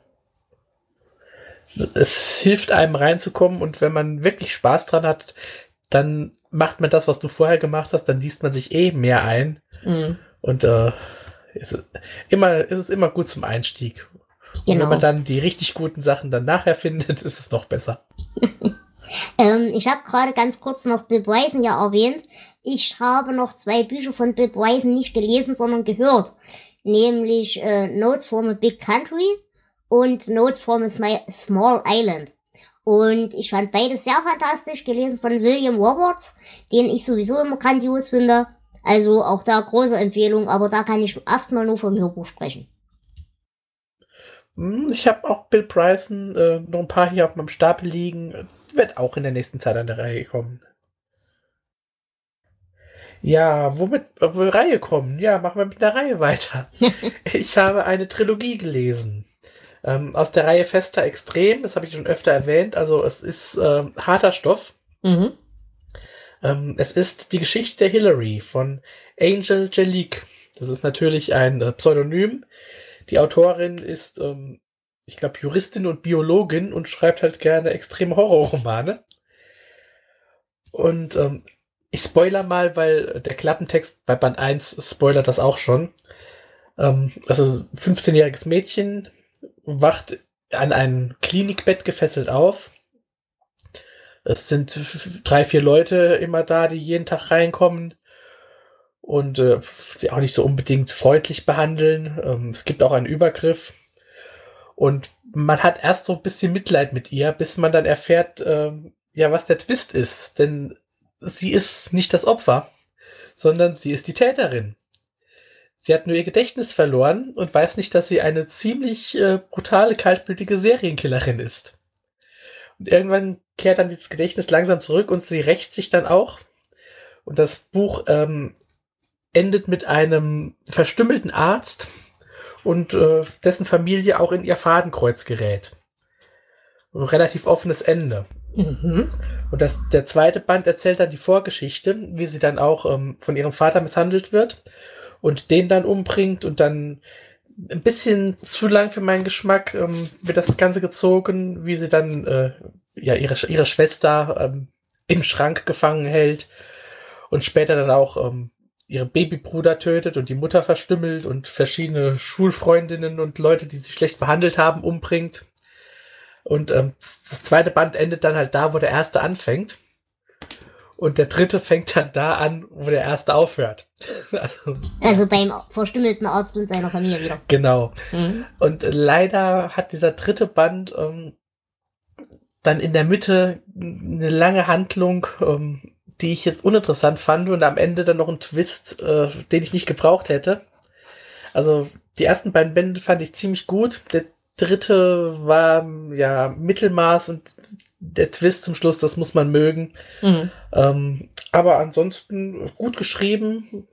Speaker 2: es hilft einem reinzukommen und wenn man wirklich Spaß dran hat, dann macht man das, was du vorher gemacht hast, dann liest man sich eh mehr ein. Mhm. Und äh, ist, immer, ist es immer gut zum Einstieg. Genau. Und wenn genau. man dann die richtig guten Sachen dann nachher findet, ist es noch besser.
Speaker 1: ähm, ich habe gerade ganz kurz noch Bill Bryson ja erwähnt. Ich habe noch zwei Bücher von Bill Bryson nicht gelesen, sondern gehört. Nämlich äh, Notes from a Big Country und Notes from a Small Island. Und ich fand beides sehr fantastisch, gelesen von William Roberts, den ich sowieso immer grandios finde. Also auch da große Empfehlung, aber da kann ich erstmal nur vom Hörbuch sprechen.
Speaker 2: Hm, ich habe auch Bill Bryson äh, noch ein paar hier auf meinem Stapel liegen. Wird auch in der nächsten Zeit an der Reihe kommen. Ja, womit wo Reihe kommen? Ja, machen wir mit der Reihe weiter. ich habe eine Trilogie gelesen. Ähm, aus der Reihe Fester Extrem, das habe ich schon öfter erwähnt. Also es ist äh, harter Stoff. Mhm. Ähm, es ist die Geschichte der Hillary von Angel Jelique. Das ist natürlich ein äh, Pseudonym. Die Autorin ist, ähm, ich glaube, Juristin und Biologin und schreibt halt gerne extreme Horrorromane. Und ähm, ich spoiler mal, weil der Klappentext bei Band 1 spoilert das auch schon. Ähm, also 15-jähriges Mädchen, wacht an ein Klinikbett gefesselt auf. Es sind drei, vier Leute immer da, die jeden Tag reinkommen und äh, sie auch nicht so unbedingt freundlich behandeln. Ähm, es gibt auch einen Übergriff. Und man hat erst so ein bisschen Mitleid mit ihr, bis man dann erfährt, äh, ja, was der Twist ist. Denn sie ist nicht das Opfer, sondern sie ist die Täterin. Sie hat nur ihr Gedächtnis verloren und weiß nicht, dass sie eine ziemlich äh, brutale, kaltblütige Serienkillerin ist. Und irgendwann kehrt dann dieses Gedächtnis langsam zurück und sie rächt sich dann auch. Und das Buch ähm, endet mit einem verstümmelten Arzt und äh, dessen Familie auch in ihr Fadenkreuz gerät. Ein relativ offenes Ende. Mhm. Und das, der zweite Band erzählt dann die Vorgeschichte, wie sie dann auch ähm, von ihrem Vater misshandelt wird und den dann umbringt und dann ein bisschen zu lang für meinen Geschmack ähm, wird das Ganze gezogen, wie sie dann äh, ja ihre, ihre Schwester ähm, im Schrank gefangen hält und später dann auch ähm, ihre Babybruder tötet und die Mutter verstümmelt und verschiedene Schulfreundinnen und Leute, die sie schlecht behandelt haben, umbringt. Und ähm, das zweite Band endet dann halt da, wo der erste anfängt. Und der dritte fängt dann da an, wo der erste aufhört.
Speaker 1: also, also, beim verstümmelten Arzt und seiner Familie wieder.
Speaker 2: Genau. Mhm. Und leider hat dieser dritte Band ähm, dann in der Mitte eine lange Handlung, ähm, die ich jetzt uninteressant fand und am Ende dann noch einen Twist, äh, den ich nicht gebraucht hätte. Also die ersten beiden Bände fand ich ziemlich gut. Der dritte war ja Mittelmaß und der Twist zum Schluss, das muss man mögen.
Speaker 1: Mhm.
Speaker 2: Ähm, aber ansonsten gut geschrieben.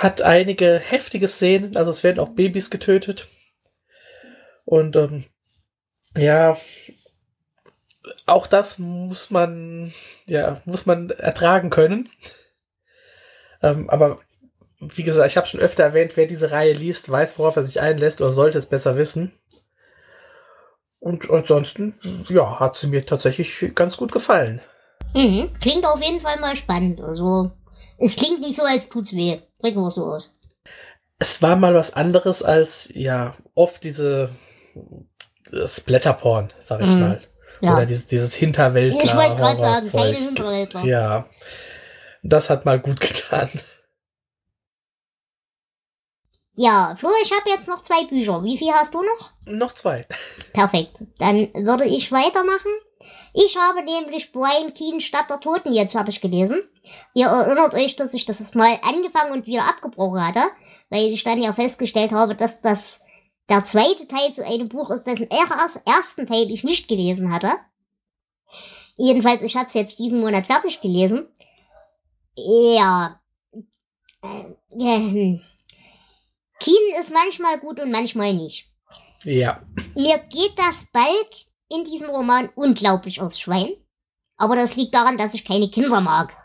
Speaker 2: Hat einige heftige Szenen, also es werden auch Babys getötet. Und ähm, ja, auch das muss man, ja, muss man ertragen können. Ähm, aber wie gesagt, ich habe schon öfter erwähnt, wer diese Reihe liest, weiß, worauf er sich einlässt oder sollte es besser wissen. Und ansonsten, ja, hat sie mir tatsächlich ganz gut gefallen.
Speaker 1: Mhm. Klingt auf jeden Fall mal spannend. Also, es klingt nicht so, als tut's weh. Drücken wir so aus.
Speaker 2: Es war mal was anderes als, ja, oft diese Splatterporn, sag ich
Speaker 1: Mhm.
Speaker 2: mal.
Speaker 1: Ja.
Speaker 2: Oder dieses, dieses Hinterwäldler.
Speaker 1: ich wollte gerade sagen, keine Hinterwäldler.
Speaker 2: Ja. Das hat mal gut getan.
Speaker 1: Ja, Flo, ich habe jetzt noch zwei Bücher. Wie viel hast du noch?
Speaker 2: Noch zwei.
Speaker 1: Perfekt. Dann würde ich weitermachen. Ich habe nämlich Brian Keane Stadt der Toten jetzt fertig gelesen. Ihr erinnert euch, dass ich das mal angefangen und wieder abgebrochen hatte, weil ich dann ja festgestellt habe, dass das der zweite Teil zu einem Buch ist, dessen er- ersten Teil ich nicht gelesen hatte. Jedenfalls, ich habe es jetzt diesen Monat fertig gelesen. Ja. Äh, hm. Keen ist manchmal gut und manchmal nicht.
Speaker 2: Ja.
Speaker 1: Mir geht das Balk in diesem Roman unglaublich aufs Schwein. Aber das liegt daran, dass ich keine Kinder mag.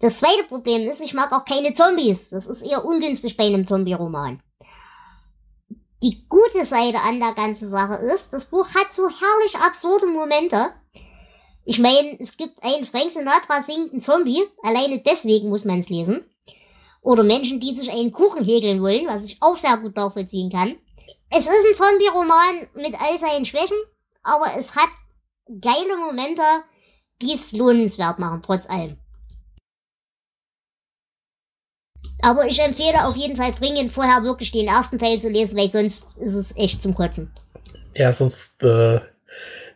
Speaker 1: Das zweite Problem ist, ich mag auch keine Zombies. Das ist eher ungünstig bei einem Zombie-Roman. Die gute Seite an der ganzen Sache ist, das Buch hat so herrlich absurde Momente. Ich meine, es gibt einen Frank Sinatra singenden Zombie. Alleine deswegen muss man es lesen. Oder Menschen, die sich einen Kuchen häkeln wollen, was ich auch sehr gut nachvollziehen kann. Es ist ein Zombie-Roman mit all seinen Schwächen, aber es hat geile Momente, die es lohnenswert machen, trotz allem. Aber ich empfehle auf jeden Fall dringend vorher wirklich den ersten Teil zu lesen, weil sonst ist es echt zum Kotzen.
Speaker 2: Ja, sonst äh,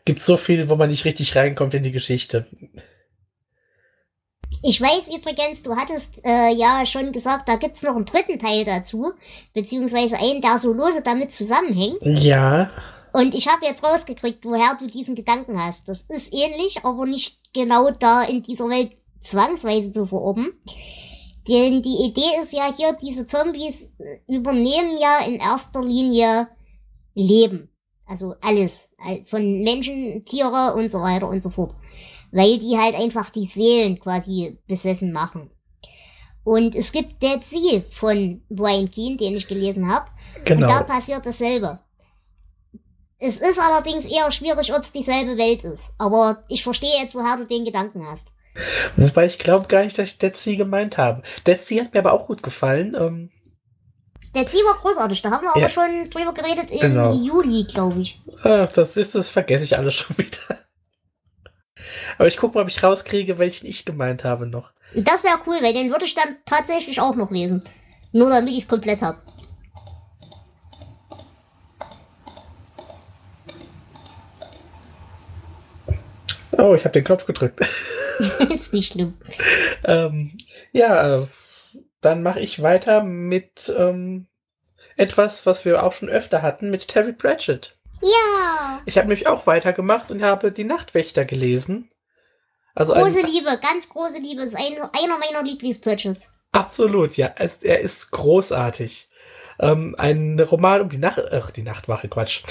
Speaker 2: gibt's so viel, wo man nicht richtig reinkommt in die Geschichte.
Speaker 1: Ich weiß übrigens, du hattest äh, ja schon gesagt, da gibt's noch einen dritten Teil dazu, beziehungsweise einen, der so lose damit zusammenhängt.
Speaker 2: Ja.
Speaker 1: Und ich habe jetzt rausgekriegt, woher du diesen Gedanken hast. Das ist ähnlich, aber nicht genau da in dieser Welt zwangsweise zu verorten. Denn die Idee ist ja hier, diese Zombies äh, übernehmen ja in erster Linie Leben. Also alles. All- Von Menschen, Tiere und so weiter und so fort. Weil die halt einfach die Seelen quasi besessen machen. Und es gibt Dead Sea von Brian Keane, den ich gelesen habe. Und da
Speaker 2: Genau.
Speaker 1: passiert dasselbe. Es ist allerdings eher schwierig, ob es dieselbe Welt ist. Aber ich verstehe jetzt, woher du den Gedanken hast.
Speaker 2: Wobei ich glaube gar nicht, dass ich Dead Sea gemeint habe. Dead Sea hat mir aber auch gut gefallen. Ähm,
Speaker 1: Der Ziel war großartig. Da haben wir
Speaker 2: Ja.
Speaker 1: aber schon drüber geredet im
Speaker 2: Genau.
Speaker 1: Juli, glaube ich.
Speaker 2: ah, das ist, das vergesse ich alles schon wieder. Aber ich gucke mal, ob ich rauskriege, welchen ich gemeint habe noch.
Speaker 1: Das wäre cool, weil den würde ich dann tatsächlich auch noch lesen. Nur damit ich es komplett habe.
Speaker 2: Oh, ich habe den Knopf gedrückt.
Speaker 1: ist nicht schlimm.
Speaker 2: ähm, ja, äh, dann mache ich weiter mit ähm, etwas, was wir auch schon öfter hatten, mit Terry Pratchett.
Speaker 1: Ja.
Speaker 2: Ich habe nämlich auch weitergemacht und habe die Nachtwächter gelesen. Also
Speaker 1: Große
Speaker 2: ein,
Speaker 1: Liebe, ganz große Liebe. Ist ein, einer meiner Lieblings-Purchase.
Speaker 2: absolut, ja, es, er ist großartig. Ähm, ein Roman um die Nacht, ach, die Nachtwache, Quatsch,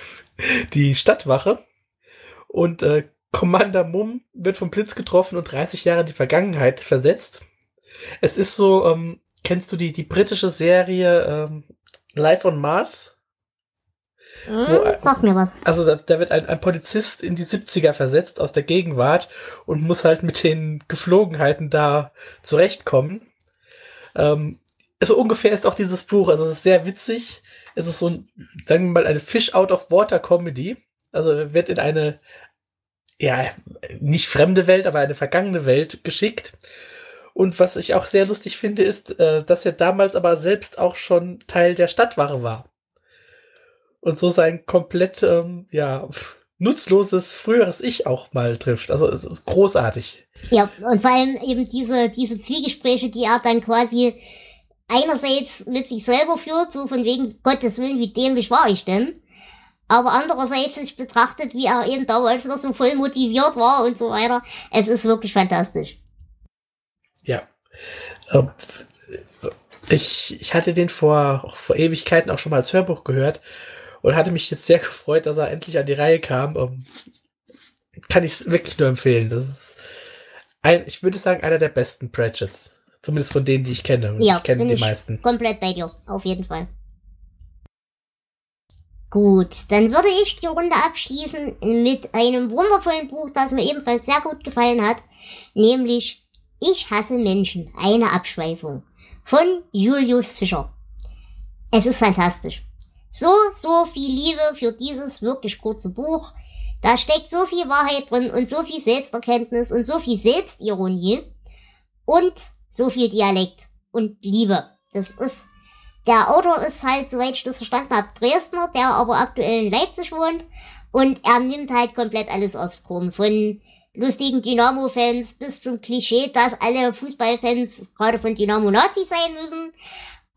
Speaker 2: die Stadtwache. Und äh, Commander Mumm wird vom Blitz getroffen und 30 Jahre in die Vergangenheit versetzt. Es ist so, ähm, kennst du die, die britische Serie ähm, Life on Mars?
Speaker 1: Hm, sag mir was.
Speaker 2: Also da, da wird ein, ein Polizist in die 70er versetzt aus der Gegenwart und muss halt mit den Geflogenheiten da zurechtkommen. Ähm, so ungefähr ist auch dieses Buch. Also es ist sehr witzig. Es ist so ein, sagen wir mal, eine Fish out of water Comedy. Also er wird in eine, ja, nicht fremde Welt, aber eine vergangene Welt geschickt. Und was ich auch sehr lustig finde, ist, äh, dass er damals aber selbst auch schon Teil der Stadtwache war und so sein komplett, ähm, ja, nutzloses früheres Ich auch mal trifft. Also es ist großartig.
Speaker 1: Ja, und vor allem eben diese, diese Zwiegespräche, die er dann quasi einerseits mit sich selber führt, so von wegen Gottes Willen, wie dämlich war ich denn? Aber andererseits sich betrachtet, wie er eben damals noch so voll motiviert war und so weiter. Es ist wirklich fantastisch.
Speaker 2: Ja. Ähm, ich, ich hatte den vor, vor Ewigkeiten auch schon mal als Hörbuch gehört und hatte mich jetzt sehr gefreut, dass er endlich an die Reihe kam. Um, ähm, kann ich wirklich nur empfehlen. Das ist ein, ich würde sagen, einer der besten Pratchetts. Zumindest von denen, die ich kenne.
Speaker 1: Ja,
Speaker 2: ich kenne
Speaker 1: die
Speaker 2: meisten.
Speaker 1: Komplett bei dir, auf jeden Fall. Gut, dann würde ich die Runde abschließen mit einem wundervollen Buch, das mir ebenfalls sehr gut gefallen hat, nämlich Ich hasse Menschen, eine Abschweifung von Julius Fischer. Es ist fantastisch. So, so viel Liebe für dieses wirklich kurze Buch. Da steckt so viel Wahrheit drin und so viel Selbsterkenntnis und so viel Selbstironie und so viel Dialekt und Liebe. Das ist, der Autor ist halt, soweit ich das verstanden habe, Dresdner, der aber aktuell in Leipzig wohnt und er nimmt halt komplett alles aufs Korn. Von lustigen Dynamo-Fans bis zum Klischee, dass alle Fußballfans gerade von Dynamo Nazis sein müssen.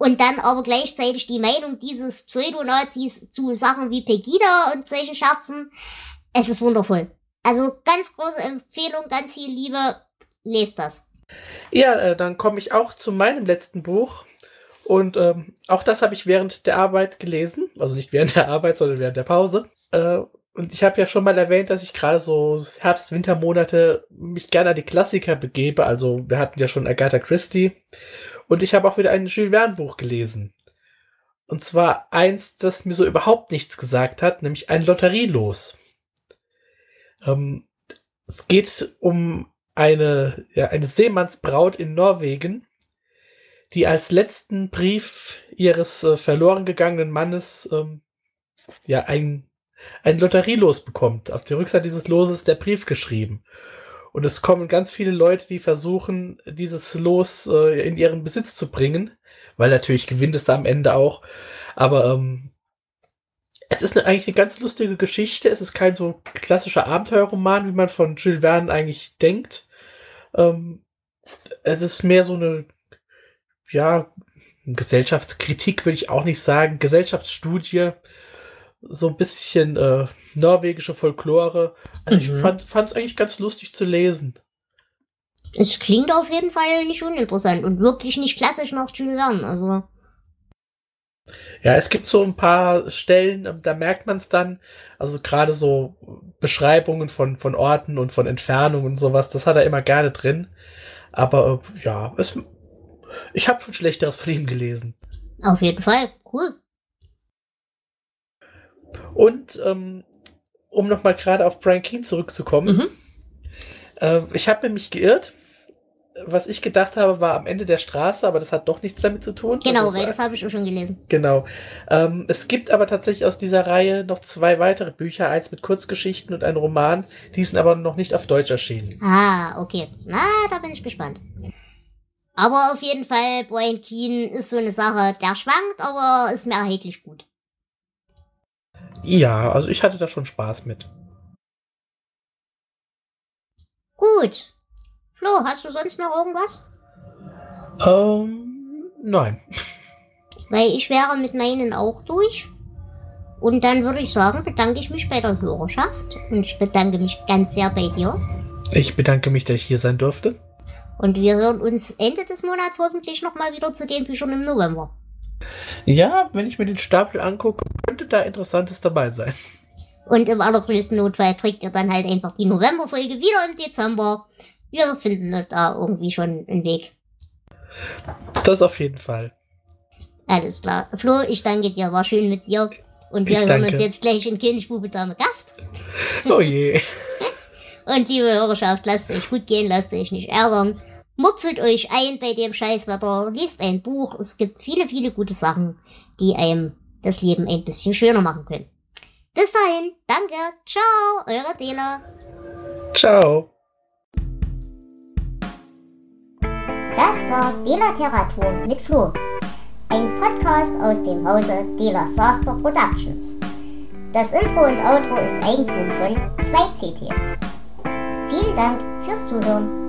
Speaker 1: Und dann aber gleichzeitig die Meinung dieses Pseudo-Nazis zu Sachen wie Pegida und solche Scherzen. Es ist wundervoll. Also ganz große Empfehlung, ganz viel Liebe. Lest das.
Speaker 2: Ja, äh, dann komme ich auch zu meinem letzten Buch. Und ähm, auch das habe ich während der Arbeit gelesen. Also nicht während der Arbeit, sondern während der Pause. Äh, und ich habe ja schon mal erwähnt, dass ich gerade so Herbst-Wintermonate mich gerne an die Klassiker begebe. Also wir hatten ja schon Agatha Christie. Und ich habe auch wieder ein Jules Verne Buch gelesen. Und zwar eins, das mir so überhaupt nichts gesagt hat, nämlich ein Lotterielos. Ähm, es geht um eine, ja, eine Seemannsbraut in Norwegen, die als letzten Brief ihres äh, verloren gegangenen Mannes ähm, ja ein ein Lotterielos bekommt. Auf der Rückseite dieses Loses ist der Brief geschrieben. Und es kommen ganz viele Leute, die versuchen, dieses Los äh, in ihren Besitz zu bringen, weil natürlich gewinnt es da am Ende auch. Aber ähm, es ist eine, eigentlich eine ganz lustige Geschichte. Es ist kein so klassischer Abenteuerroman, wie man von Jules Verne eigentlich denkt. Ähm, es ist mehr so eine, ja, Gesellschaftskritik würde ich auch nicht sagen, Gesellschaftsstudie so ein bisschen äh, norwegische Folklore. Also mhm. ich fand es eigentlich ganz lustig zu lesen.
Speaker 1: Es klingt auf jeden Fall nicht uninteressant und wirklich nicht klassisch nach Jules Verne, also.
Speaker 2: Ja, es gibt so ein paar Stellen, ähm, da merkt man es dann, also gerade so Beschreibungen von, von Orten und von Entfernungen und sowas, das hat er immer gerne drin. Aber äh, ja, es, ich habe schon Schlechteres von ihm gelesen.
Speaker 1: Auf jeden Fall, cool.
Speaker 2: Und ähm, um nochmal gerade auf Brian Keane zurückzukommen, mhm. äh, ich habe mich geirrt. Was ich gedacht habe, war am Ende der Straße, aber das hat doch nichts damit zu tun.
Speaker 1: Genau,
Speaker 2: das
Speaker 1: weil das habe ich schon gelesen.
Speaker 2: Genau. Ähm, es gibt aber tatsächlich aus dieser Reihe noch zwei weitere Bücher, eins mit Kurzgeschichten und ein Roman. Die sind aber noch nicht auf Deutsch erschienen.
Speaker 1: Ah, okay. Na, da bin ich gespannt. Aber auf jeden Fall, Brian Keane ist so eine Sache, der schwankt, aber ist mir erheblich gut.
Speaker 2: Ja, also ich hatte da schon Spaß mit.
Speaker 1: Gut. Flo, hast du sonst noch irgendwas?
Speaker 2: Ähm, nein.
Speaker 1: Weil ich wäre mit meinen auch durch. Und dann würde ich sagen, bedanke ich mich bei der Hörerschaft. Und ich bedanke mich ganz sehr bei dir.
Speaker 2: Ich bedanke mich, dass ich hier sein durfte.
Speaker 1: Und wir hören uns Ende des Monats hoffentlich nochmal wieder zu den Büchern im November.
Speaker 2: Ja, wenn ich mir den Stapel angucke, könnte da Interessantes dabei sein.
Speaker 1: Und im allergrößten Notfall kriegt ihr dann halt einfach die Novemberfolge wieder im Dezember. Wir finden da irgendwie schon einen Weg.
Speaker 2: Das auf jeden Fall.
Speaker 1: Alles klar. Flo, ich danke dir. War schön mit dir. Und wir hören uns jetzt gleich in Königsbube Dame Gast.
Speaker 2: Oh je.
Speaker 1: Und liebe Hörerschaft, lasst es euch gut gehen, lasst euch nicht ärgern. Mupfelt euch ein bei dem Scheißwetter, liest ein Buch. Es gibt viele, viele gute Sachen, die einem das Leben ein bisschen schöner machen können. Bis dahin, danke, ciao, eure Dela.
Speaker 2: Ciao.
Speaker 1: Das war Dela-Literatur mit Flo. Ein Podcast aus dem Hause Dela Saster Productions. Das Intro und Outro ist Eigentum von 2CT. Vielen Dank fürs Zuhören.